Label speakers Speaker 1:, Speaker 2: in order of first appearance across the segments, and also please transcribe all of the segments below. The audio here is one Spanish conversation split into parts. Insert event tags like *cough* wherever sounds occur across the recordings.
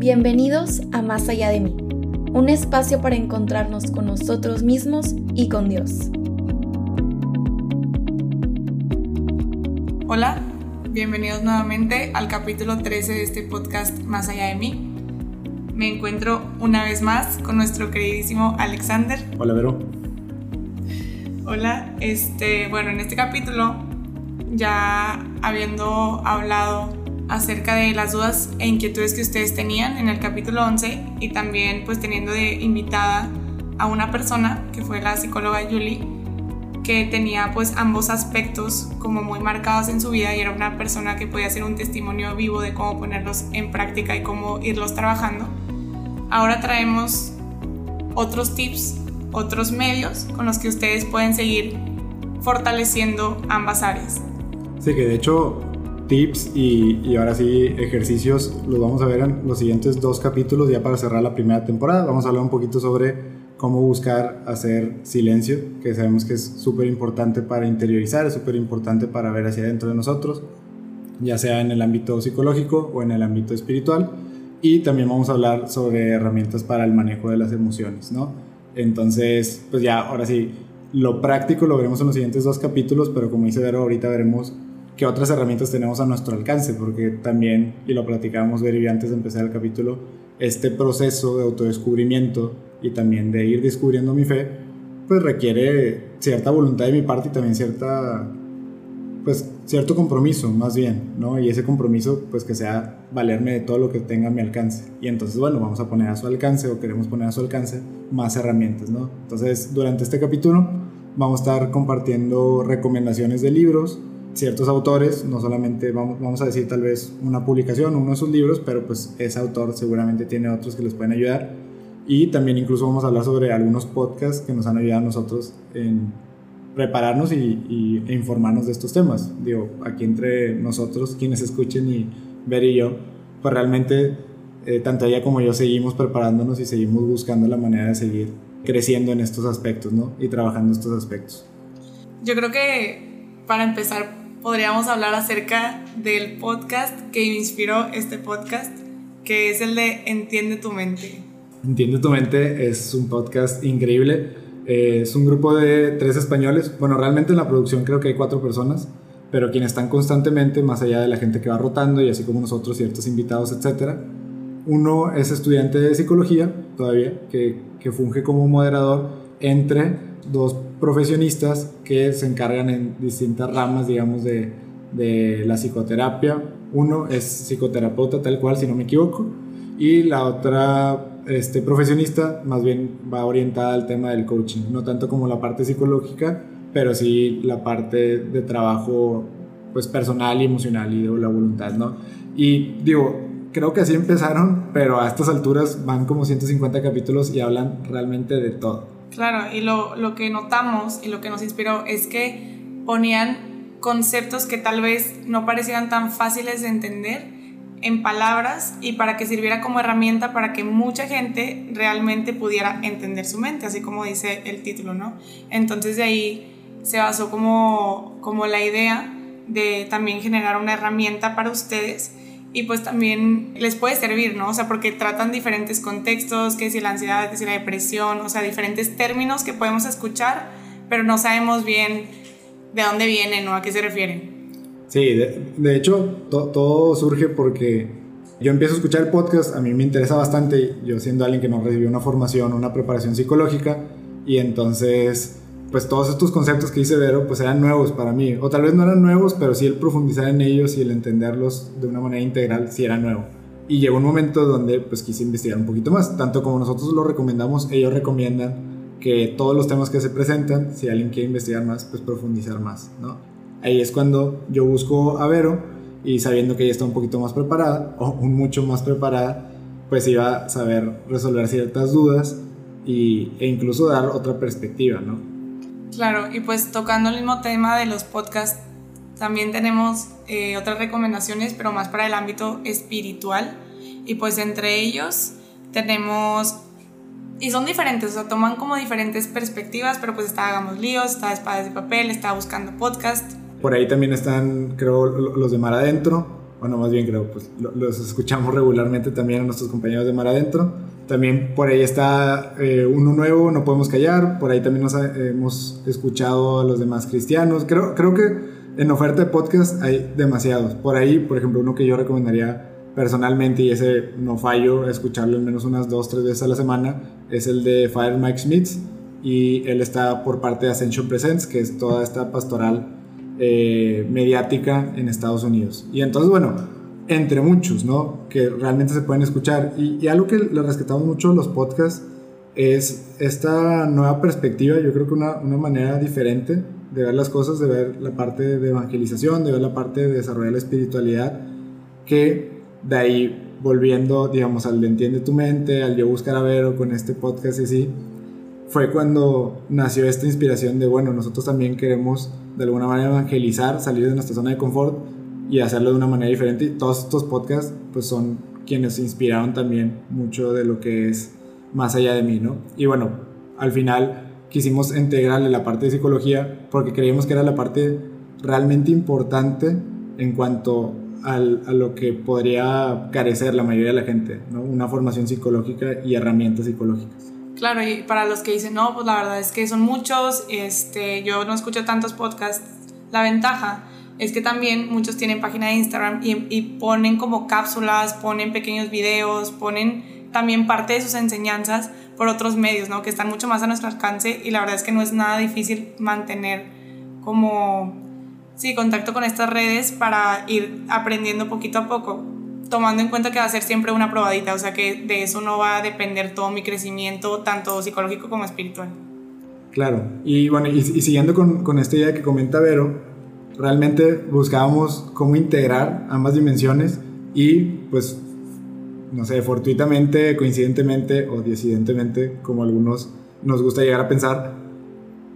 Speaker 1: Bienvenidos a Más allá de mí, un espacio para encontrarnos con nosotros mismos y con Dios.
Speaker 2: Hola, bienvenidos nuevamente al capítulo 13 de este podcast Más allá de mí. Me encuentro una vez más con nuestro queridísimo Alexander.
Speaker 3: Hola, Vero.
Speaker 2: Hola, este, bueno, en este capítulo ya habiendo hablado acerca de las dudas e inquietudes que ustedes tenían en el capítulo 11 y también pues teniendo de invitada a una persona que fue la psicóloga Julie que tenía pues ambos aspectos como muy marcados en su vida y era una persona que podía hacer un testimonio vivo de cómo ponerlos en práctica y cómo irlos trabajando. Ahora traemos otros tips, otros medios con los que ustedes pueden seguir fortaleciendo ambas áreas.
Speaker 3: Sí, que de hecho tips y, y, ahora sí ejercicios los vamos a ver en los siguientes dos capítulos ya para cerrar la primera temporada. Vamos a hablar un poquito sobre cómo buscar hacer silencio, que sabemos que es súper importante para interiorizar, es súper importante para ver hacia adentro de nosotros, ya sea en el ámbito psicológico o en el ámbito espiritual. Y también vamos a hablar sobre herramientas para el manejo de las emociones, ¿no? Entonces, pues ya, ahora sí, lo práctico lo veremos en los siguientes dos capítulos, pero como dice Vero, ahorita veremos qué otras herramientas tenemos a nuestro alcance, porque también, y lo platicábamos Vero y antes de empezar el capítulo, este proceso de autodescubrimiento y también de ir descubriendo mi fe, pues requiere cierta voluntad de mi parte y también cierta, pues cierto compromiso más bien, ¿no? Y ese compromiso, pues que sea valerme de todo lo que tenga a mi alcance. Y entonces, bueno, vamos a poner a su alcance o queremos poner a su alcance más herramientas, ¿no? Entonces, durante este capítulo vamos a estar compartiendo recomendaciones de libros, ciertos autores, no solamente vamos, vamos a decir tal vez una publicación, uno de sus libros, pero pues ese autor seguramente tiene otros que les pueden ayudar. Y también incluso vamos a hablar sobre algunos podcasts que nos han ayudado a nosotros en prepararnos y, e informarnos de estos temas. Digo, aquí entre nosotros, quienes escuchen y Ver y yo, pues realmente eh, tanto ella como yo seguimos preparándonos y seguimos buscando la manera de seguir creciendo en estos aspectos, ¿no? Y trabajando estos aspectos.
Speaker 2: Yo creo que para empezar podríamos hablar acerca del podcast que inspiró este podcast, que es el de Entiende tu mente.
Speaker 3: Entiende tu mente es un podcast increíble. Eh, es un grupo de tres españoles. Bueno, realmente en la producción creo que hay cuatro personas, pero quienes están constantemente, más allá de la gente que va rotando y así como nosotros, ciertos invitados, etc. Uno es estudiante de psicología todavía, que, que funge como moderador entre dos profesionistas que se encargan en distintas ramas, digamos, de, de la psicoterapia. Uno es psicoterapeuta tal cual, si no me equivoco, y la otra este, profesionista más bien va orientada al tema del coaching, no tanto como la parte psicológica, pero sí la parte de trabajo pues personal y emocional y de la voluntad, ¿no? Y digo, creo que así empezaron, pero a estas alturas van como 150 capítulos y hablan realmente de todo.
Speaker 2: Claro, y lo, lo que notamos y lo que nos inspiró es que ponían conceptos que tal vez no parecieran tan fáciles de entender en palabras y para que sirviera como herramienta para que mucha gente realmente pudiera entender su mente, así como dice el título, ¿no? Entonces de ahí se basó como, como la idea de también generar una herramienta para ustedes y pues también les puede servir, ¿no? O sea, porque tratan diferentes contextos, que si la ansiedad, que si la depresión, o sea, diferentes términos que podemos escuchar, pero no sabemos bien de dónde vienen o a qué se refieren.
Speaker 3: Sí, de, hecho, todo surge porque yo empiezo a escuchar el podcast, a mí me interesa bastante, yo siendo alguien que no recibió una formación, una preparación psicológica, y entonces pues todos estos conceptos que dice Vero, pues eran nuevos para mí. O tal vez no eran nuevos, pero sí el profundizar en ellos y el entenderlos de una manera integral sí era nuevo. Y llegó un momento donde pues quise investigar un poquito más. Tanto como nosotros lo recomendamos, ellos recomiendan que todos los temas que se presentan, si alguien quiere investigar más, pues profundizar más, ¿no? Ahí es cuando yo busco a Vero y sabiendo que ella está un poquito más preparada, o un mucho más preparada, pues iba a saber resolver ciertas dudas y, e incluso dar otra perspectiva, ¿no?
Speaker 2: Claro, y pues tocando el mismo tema de los podcasts, también tenemos eh, otras recomendaciones, pero más para el ámbito espiritual. Y pues entre ellos tenemos, y son diferentes, o sea, toman como diferentes perspectivas, pero pues está Hagamos Líos, está Espadas de Papel, está Buscando Podcast.
Speaker 3: Por ahí también están, creo, los de Mar Adentro, bueno, más bien creo, pues los escuchamos regularmente también a nuestros compañeros de Mar Adentro. También por ahí está eh, uno nuevo, No Podemos Callar, por ahí también nos hemos escuchado a los demás cristianos. Creo, creo que en oferta de podcast hay demasiados. Por ahí, por ejemplo, uno que yo recomendaría personalmente, y ese no fallo, escucharlo al menos unas dos, tres veces a la semana, es el de Fire Mike Smith. Y él está por parte de Ascension Presents, que es toda esta pastoral eh, mediática en Estados Unidos. Y entonces, bueno, entre muchos, ¿no? Que realmente se pueden escuchar. Y, algo que le rescatamos mucho los podcasts es esta nueva perspectiva, yo creo que una, una, manera diferente de ver las cosas, de ver la parte de evangelización, de ver la parte de desarrollar la espiritualidad, que de ahí volviendo, digamos, al de Entiende tu mente, al yo buscar a Vero con este podcast y así, fue cuando nació esta inspiración de, bueno, nosotros también queremos de alguna manera evangelizar, salir de nuestra zona de confort y hacerlo de una manera diferente. Y todos estos podcasts pues son quienes inspiraron también mucho de lo que es más allá de mí, ¿no? Y bueno, al final quisimos integrarle la parte de psicología porque creíamos que era la parte realmente importante en cuanto a lo que podría carecer la mayoría de la gente, ¿no? Una formación psicológica y herramientas psicológicas.
Speaker 2: Claro, y para los que dicen, no, pues la verdad es que son muchos, este, yo no escucho tantos podcasts, la ventaja es que también muchos tienen página de Instagram y, y, ponen como cápsulas, ponen pequeños videos, ponen también parte de sus enseñanzas por otros medios, ¿no? Que están mucho más a nuestro alcance y la verdad es que no es nada difícil mantener como, sí, contacto con estas redes para ir aprendiendo poquito a poco tomando en cuenta que va a ser siempre una probadita, o sea que de eso no va a depender todo mi crecimiento, tanto psicológico como espiritual.
Speaker 3: Claro, y bueno, y, siguiendo con, con, esta idea que comenta Vero, realmente buscábamos cómo integrar ambas dimensiones y pues, no sé, fortuitamente, coincidentemente o disidentemente, como algunos nos gusta llegar a pensar,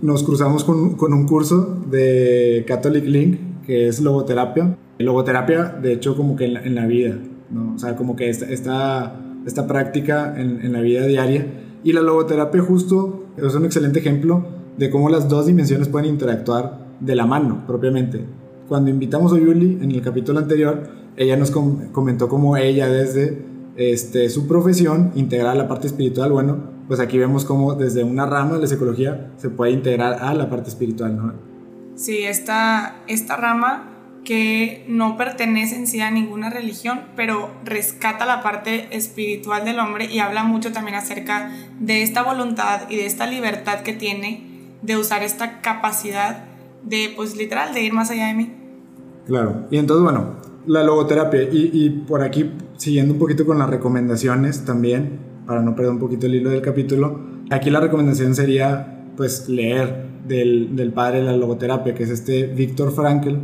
Speaker 3: nos cruzamos con, con un curso de Catholic Link, que es logoterapia, Logoterapia, de hecho, como que en la, vida, ¿no? O sea, como que esta, esta, esta práctica en, en, la vida diaria. Y la logoterapia justo es un excelente ejemplo de cómo las dos dimensiones pueden interactuar de la mano, propiamente. Cuando invitamos a Yuli en el capítulo anterior, ella nos comentó cómo ella desde este, su profesión integraba la parte espiritual. Bueno, pues aquí vemos cómo desde una rama de la psicología se puede integrar a la parte espiritual, ¿no?
Speaker 2: Sí, esta, esta rama que no pertenece en sí a ninguna religión, pero rescata la parte espiritual del hombre y habla mucho también acerca de esta voluntad y de esta libertad que tiene de usar esta capacidad de, pues literal, de ir más allá de mí.
Speaker 3: Claro, y entonces, bueno, la logoterapia, y, y por aquí, siguiendo un poquito con las recomendaciones también, para no perder un poquito el hilo del capítulo, aquí la recomendación sería, pues, leer del, del padre de la logoterapia, que es este Víctor Frankl,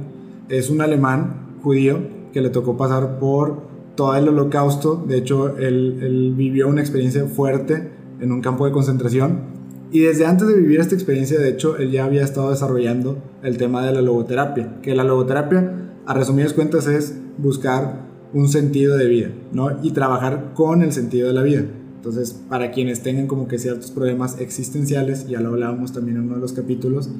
Speaker 3: es un alemán judío que le tocó pasar por todo el holocausto. De hecho, él, vivió una experiencia fuerte en un campo de concentración. Y desde antes de vivir esta experiencia, de hecho, él ya había estado desarrollando el tema de la logoterapia. Que la logoterapia, a resumidas cuentas, es buscar un sentido de vida, ¿no? Y trabajar con el sentido de la vida. Entonces, para quienes tengan como que ciertos problemas existenciales, ya lo hablábamos también en uno de los capítulos,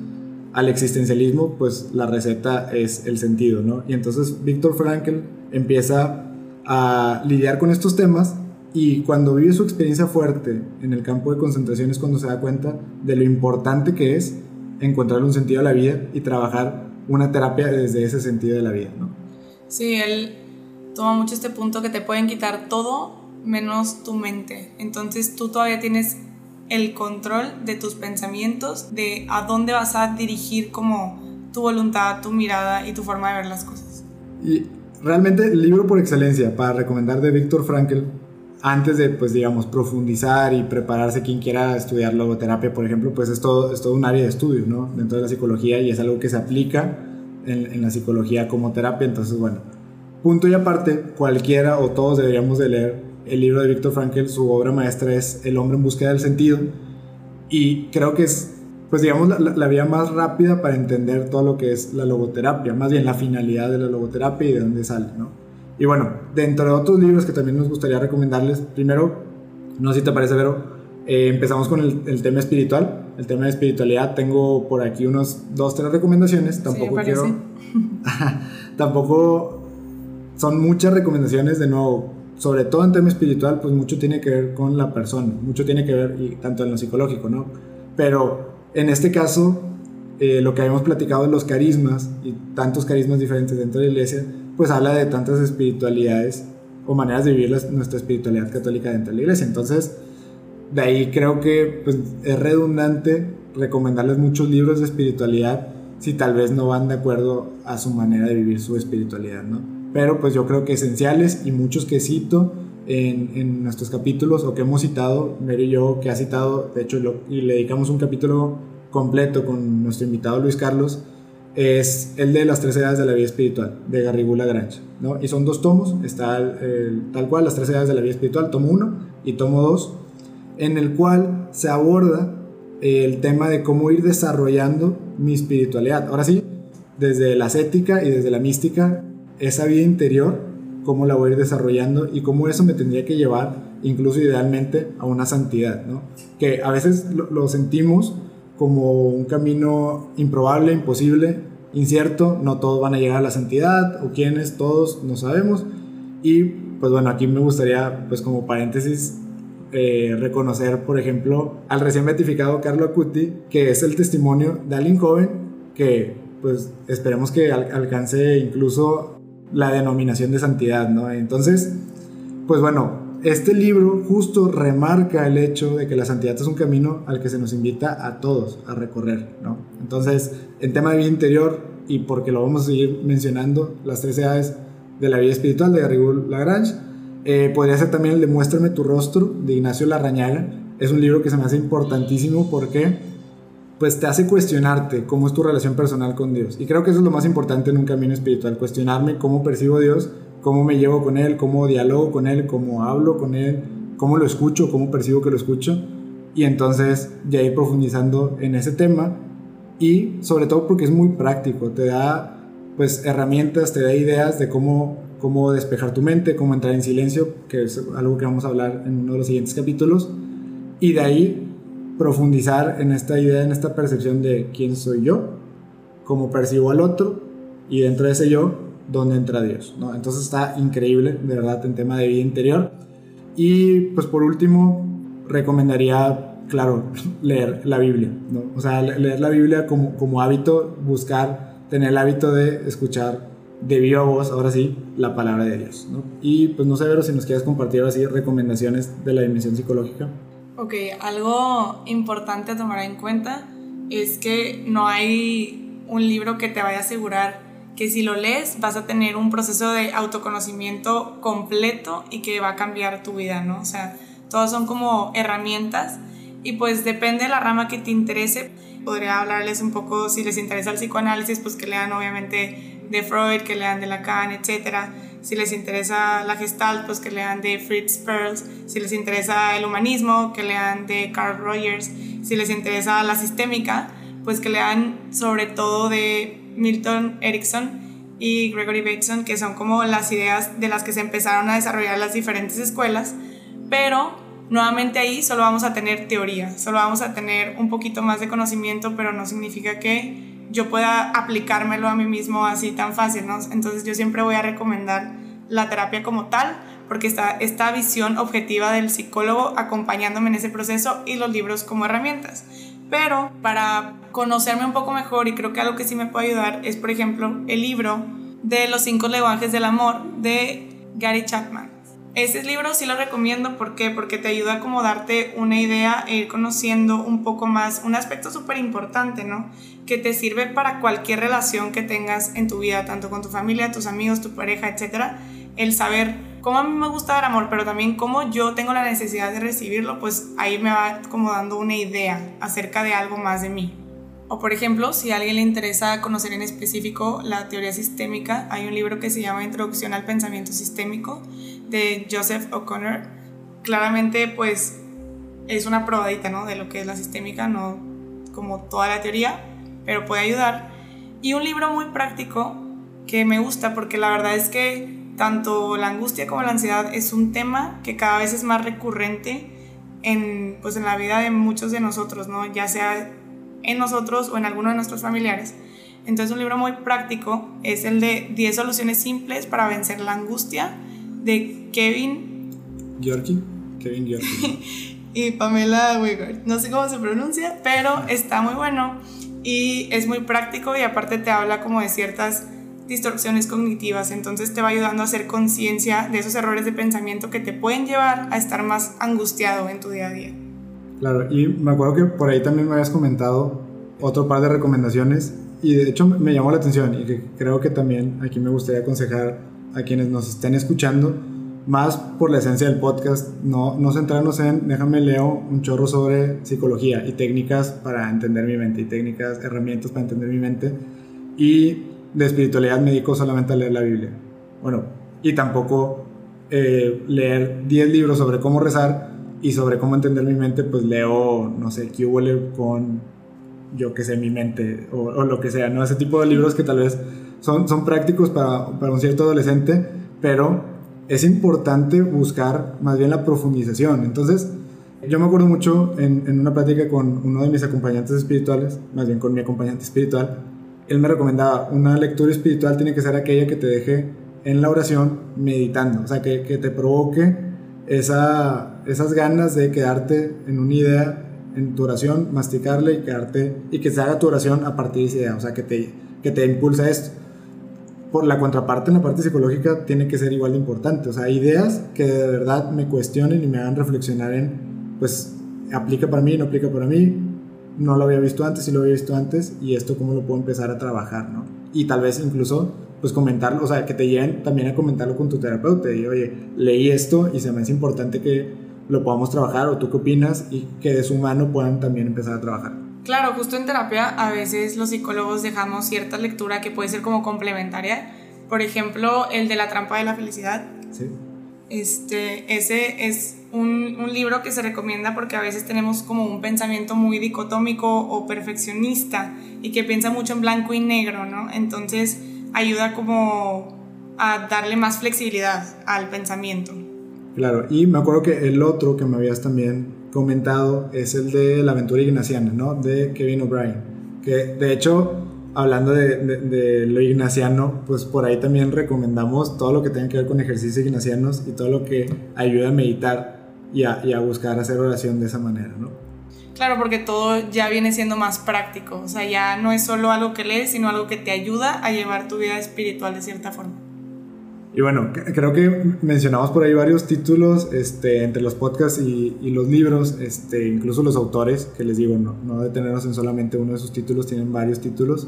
Speaker 3: al existencialismo, pues la receta es el sentido, ¿no? Y entonces Víctor Frankl empieza a lidiar con estos temas y cuando vive su experiencia fuerte en el campo de concentración es cuando se da cuenta de lo importante que es encontrar un sentido a la vida y trabajar una terapia desde ese sentido de la vida, ¿no?
Speaker 2: Sí, él toma mucho este punto que te pueden quitar todo menos tu mente. Entonces tú todavía tienes el control de tus pensamientos, de a dónde vas a dirigir como tu voluntad, tu mirada y tu forma de ver las cosas.
Speaker 3: Y realmente el libro por excelencia para recomendar de Víctor Frankl, antes de, pues digamos, profundizar y prepararse quien quiera estudiar logoterapia, por ejemplo, pues es todo, es todo un área de estudio, ¿no? Dentro de la psicología y es algo que se aplica en, en la psicología como terapia, entonces, bueno, punto y aparte, cualquiera o todos deberíamos de leer el libro de Víctor Frankl, su obra maestra es El hombre en búsqueda del sentido. Y creo que es, pues digamos, la, vía más rápida para entender todo lo que es la logoterapia, más bien la finalidad de la logoterapia y de dónde sale, ¿no? Y bueno, dentro de otros libros que también nos gustaría recomendarles, primero, no sé si te parece, pero eh, empezamos con el, tema espiritual, el tema de espiritualidad. Tengo por aquí unos dos, tres recomendaciones. Tampoco quiero. *laughs* tampoco son muchas recomendaciones de nuevo, sobre todo en tema espiritual, pues mucho tiene que ver con la persona, mucho tiene que ver, y tanto en lo psicológico, ¿no? Pero en este caso, eh, lo que habíamos platicado de los carismas y tantos carismas diferentes dentro de la iglesia, pues habla de tantas espiritualidades o maneras de vivir nuestra espiritualidad católica dentro de la iglesia. Entonces, de ahí creo que pues, es redundante recomendarles muchos libros de espiritualidad si tal vez no van de acuerdo a su manera de vivir su espiritualidad, ¿no? Pero pues yo creo que esenciales y muchos que cito en, en nuestros capítulos o que hemos citado, Mary y yo, que ha citado, de hecho, y le dedicamos un capítulo completo con nuestro invitado Luis Carlos, es el de las tres edades de la vida espiritual, de Garrigula Grange, ¿no? Y son dos tomos, está tal cual, las tres edades de la vida espiritual, tomo uno y tomo dos, en el cual se aborda el tema de cómo ir desarrollando mi espiritualidad. Ahora sí, desde la ascética y desde la mística, esa vida interior, cómo la voy a ir desarrollando y cómo eso me tendría que llevar, incluso idealmente, a una santidad, ¿no? Que a veces lo, sentimos como un camino improbable, imposible, incierto, no todos van a llegar a la santidad, o quienes, todos, no sabemos. Y pues bueno, aquí me gustaría, pues como paréntesis, eh, reconocer, por ejemplo, al recién beatificado Carlo Acuti, que es el testimonio de alguien joven que, pues, esperemos que alcance incluso la denominación de santidad, ¿no? Entonces, pues bueno, este libro justo remarca el hecho de que la santidad es un camino al que se nos invita a todos a recorrer, ¿no? Entonces, en tema de vida interior, y porque lo vamos a seguir mencionando, las tres edades de la vida espiritual de Garrigou Lagrange, eh, podría ser también el de Muéstrame tu rostro de Ignacio Larrañaga. Es un libro que se me hace importantísimo porque pues te hace cuestionarte cómo es tu relación personal con Dios. Y creo que eso es lo más importante en un camino espiritual, cuestionarme cómo percibo a Dios, cómo me llevo con Él, cómo dialogo con Él, cómo hablo con Él, cómo lo escucho, cómo percibo que lo escucho. Y entonces ya ir profundizando en ese tema. Y sobre todo porque es muy práctico, te da pues herramientas, te da ideas de cómo cómo despejar tu mente, cómo entrar en silencio, que es algo que vamos a hablar en uno de los siguientes capítulos, y de ahí profundizar en esta idea, en esta percepción de quién soy yo, cómo percibo al otro, y dentro de ese yo, dónde entra Dios. ¿no? Entonces está increíble, de verdad, en tema de vida interior. Y pues por último, recomendaría, claro, *laughs* leer la Biblia. ¿no? O sea, leer la Biblia como, como hábito, buscar, tener el hábito de escuchar de a voz, ahora sí, la palabra de Dios. ¿no? Y pues no sé, Vero, si nos quieres compartir así recomendaciones de la dimensión psicológica.
Speaker 2: Ok, algo importante a tomar en cuenta es que no hay un libro que te vaya a asegurar que si lo lees vas a tener un proceso de autoconocimiento completo y que va a cambiar tu vida, ¿no? O sea, todos son como herramientas y pues depende de la rama que te interese. Podría hablarles un poco, si les interesa el psicoanálisis, pues que lean obviamente de Freud, que lean de Lacan, etc. Si les interesa la Gestalt, pues que lean de Fritz Perls. Si les interesa el humanismo, que lean de Carl Rogers. Si les interesa la sistémica, pues que lean sobre todo de Milton Erickson y Gregory Bateson, que son como las ideas de las que se empezaron a desarrollar las diferentes escuelas. Pero nuevamente ahí solo vamos a tener teoría, solo vamos a tener un poquito más de conocimiento, pero no significa que yo pueda aplicármelo a mí mismo así tan fácil, ¿no? Entonces yo siempre voy a recomendar la terapia como tal, porque está esta visión objetiva del psicólogo acompañándome en ese proceso y los libros como herramientas. Pero para conocerme un poco mejor, y creo que algo que sí me puede ayudar es, por ejemplo, el libro de los cinco lenguajes del amor de Gary Chapman. Ese libro sí lo recomiendo, ¿por? Porque te ayuda a como darte una idea e ir conociendo un poco más, un aspecto súper importante, ¿no? Que te sirve para cualquier relación que tengas en tu vida, tanto con tu familia, tus amigos, tu pareja, etc. El saber cómo a mí me gusta dar amor, pero también cómo yo tengo la necesidad de recibirlo, pues ahí me va como dando una idea acerca de algo más de mí. O por ejemplo, si a alguien le interesa conocer en específico la teoría sistémica, hay un libro que se llama Introducción al Pensamiento Sistémico de Joseph O'Connor. Claramente, pues es una probadita, ¿no? De lo que es la sistémica, no como toda la teoría, pero puede ayudar. Y un libro muy práctico que me gusta porque la verdad es que tanto la angustia como la ansiedad es un tema que cada vez es más recurrente en, pues, en la vida de muchos de nosotros, ¿no? Ya sea en nosotros o en alguno de nuestros familiares. Entonces un libro muy práctico es el de 10 soluciones simples para vencer la angustia de Kevin
Speaker 3: Georgi, Kevin Georgi. *laughs*
Speaker 2: y Pamela Wigard. No sé cómo se pronuncia, pero está muy bueno y es muy práctico y aparte te habla como de ciertas distorsiones cognitivas, entonces te va ayudando a hacer conciencia de esos errores de pensamiento que te pueden llevar a estar más angustiado en tu día a día.
Speaker 3: Claro, y me acuerdo que por ahí también me habías comentado otro par de recomendaciones y de hecho me llamó la atención y que creo que también aquí me gustaría aconsejar a quienes nos estén escuchando, más por la esencia del podcast, no, no centrarnos en, déjame leo un chorro sobre psicología y técnicas para entender mi mente y técnicas, herramientas para entender mi mente y de espiritualidad me dedico solamente a leer la Biblia. Bueno, y tampoco eh, leer 10 libros sobre cómo rezar y sobre cómo entender mi mente, pues leo, no sé, qué con, yo que sé, mi mente o, o, lo que sea, ¿no? Ese tipo de libros que tal vez son, son prácticos para, para un cierto adolescente, pero es importante buscar más bien la profundización. Entonces, yo me acuerdo mucho en, en una plática con uno de mis acompañantes espirituales, más bien con mi acompañante espiritual, él me recomendaba, una lectura espiritual tiene que ser aquella que te deje en la oración meditando, o sea, que, que te provoque esa, esas ganas de quedarte en una idea en tu oración, masticarle y quedarte, y que se haga tu oración a partir de esa idea, o sea, que te, que te impulsa esto. Por la contraparte, en la parte psicológica, tiene que ser igual de importante, o sea, ideas que de verdad me cuestionen y me hagan reflexionar en, pues, aplica para mí, no aplica para mí, no lo había visto antes, sí lo había visto antes, y esto cómo lo puedo empezar a trabajar, ¿no? Y tal vez incluso, pues comentarlo, o sea, que te lleguen también a comentarlo con tu terapeuta, y oye, leí esto y se me hace importante que lo podamos trabajar, o tú qué opinas, y que de su mano puedan también empezar a trabajar.
Speaker 2: Claro, justo en terapia a veces los psicólogos dejamos cierta lectura que puede ser como complementaria. Por ejemplo, el de la trampa de la felicidad.
Speaker 3: Sí.
Speaker 2: Este, ese es un, un, libro que se recomienda porque a veces tenemos como un pensamiento muy dicotómico o perfeccionista y que piensa mucho en blanco y negro, ¿no? Entonces ayuda como a darle más flexibilidad al pensamiento.
Speaker 3: Claro, y me acuerdo que el otro que me habías también comentado es el de la aventura ignaciana, ¿no? De Kevin O'Brien, que de hecho hablando de, lo ignaciano, pues por ahí también recomendamos todo lo que tenga que ver con ejercicios ignacianos y todo lo que ayuda a meditar y a, y a buscar hacer oración de esa manera, ¿no?
Speaker 2: Claro, porque todo ya viene siendo más práctico, o sea, ya no es solo algo que lees, sino algo que te ayuda a llevar tu vida espiritual de cierta forma.
Speaker 3: Y bueno, creo que mencionamos por ahí varios títulos este, entre los podcasts y, y, los libros, este, incluso los autores, que les digo, no, no detenernos en solamente uno de sus títulos, tienen varios títulos.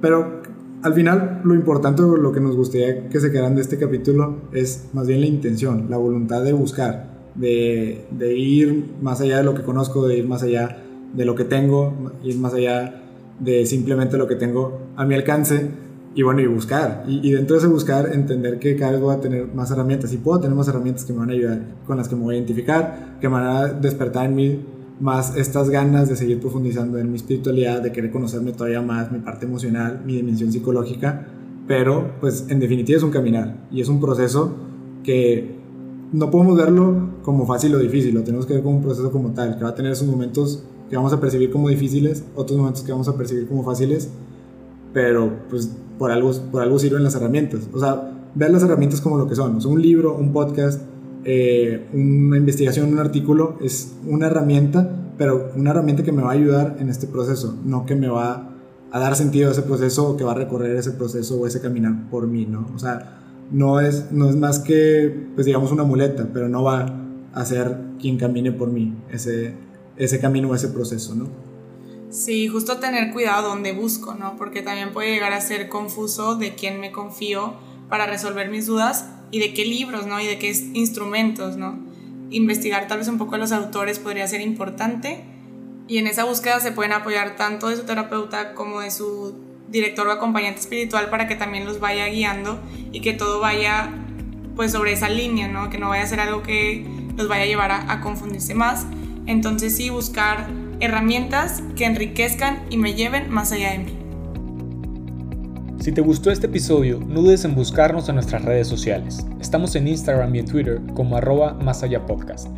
Speaker 3: Pero al final lo importante, lo que nos gustaría que se quedaran de este capítulo es más bien la intención, la voluntad de buscar, de, de ir más allá de lo que conozco, de ir más allá de lo que tengo, ir más allá de simplemente lo que tengo a mi alcance y bueno, y buscar. Y, y, dentro de ese buscar, entender que cada vez voy a tener más herramientas y puedo tener más herramientas que me van a ayudar, con las que me voy a identificar, que me van a despertar en mí más estas ganas de seguir profundizando en mi espiritualidad, de querer conocerme todavía más, mi parte emocional, mi dimensión psicológica. Pero, pues, en definitiva es un caminar y es un proceso que no podemos verlo como fácil o difícil, lo tenemos que ver como un proceso como tal, que va a tener esos momentos que vamos a percibir como difíciles, otros momentos que vamos a percibir como fáciles, pero pues por algo, por algo sirven las herramientas. O sea, ver las herramientas como lo que son. O sea, un libro, un podcast, eh, una investigación, un artículo es una herramienta, pero una herramienta que me va a ayudar en este proceso, no que me va a dar sentido a ese proceso o que va a recorrer ese proceso o ese caminar por mí, ¿no? O sea, no es, no es más que, pues digamos, una muleta, pero no va a ser quien camine por mí ese, ese camino o ese proceso, ¿no?
Speaker 2: Sí, justo tener cuidado donde busco, ¿no? Porque también puede llegar a ser confuso de quién me confío para resolver mis dudas y de qué libros, ¿no? Y de qué instrumentos, ¿no? Investigar tal vez un poco a los autores podría ser importante y en esa búsqueda se pueden apoyar tanto de su terapeuta como de su director o acompañante espiritual para que también los vaya guiando y que todo vaya pues sobre esa línea, ¿no? Que no vaya a ser algo que los vaya a llevar a, a confundirse más. Entonces sí, buscar herramientas que enriquezcan y me lleven más allá de mí.
Speaker 4: Si te gustó este episodio, no dudes en buscarnos en nuestras redes sociales. Estamos en Instagram y en Twitter como arroba más allá podcast.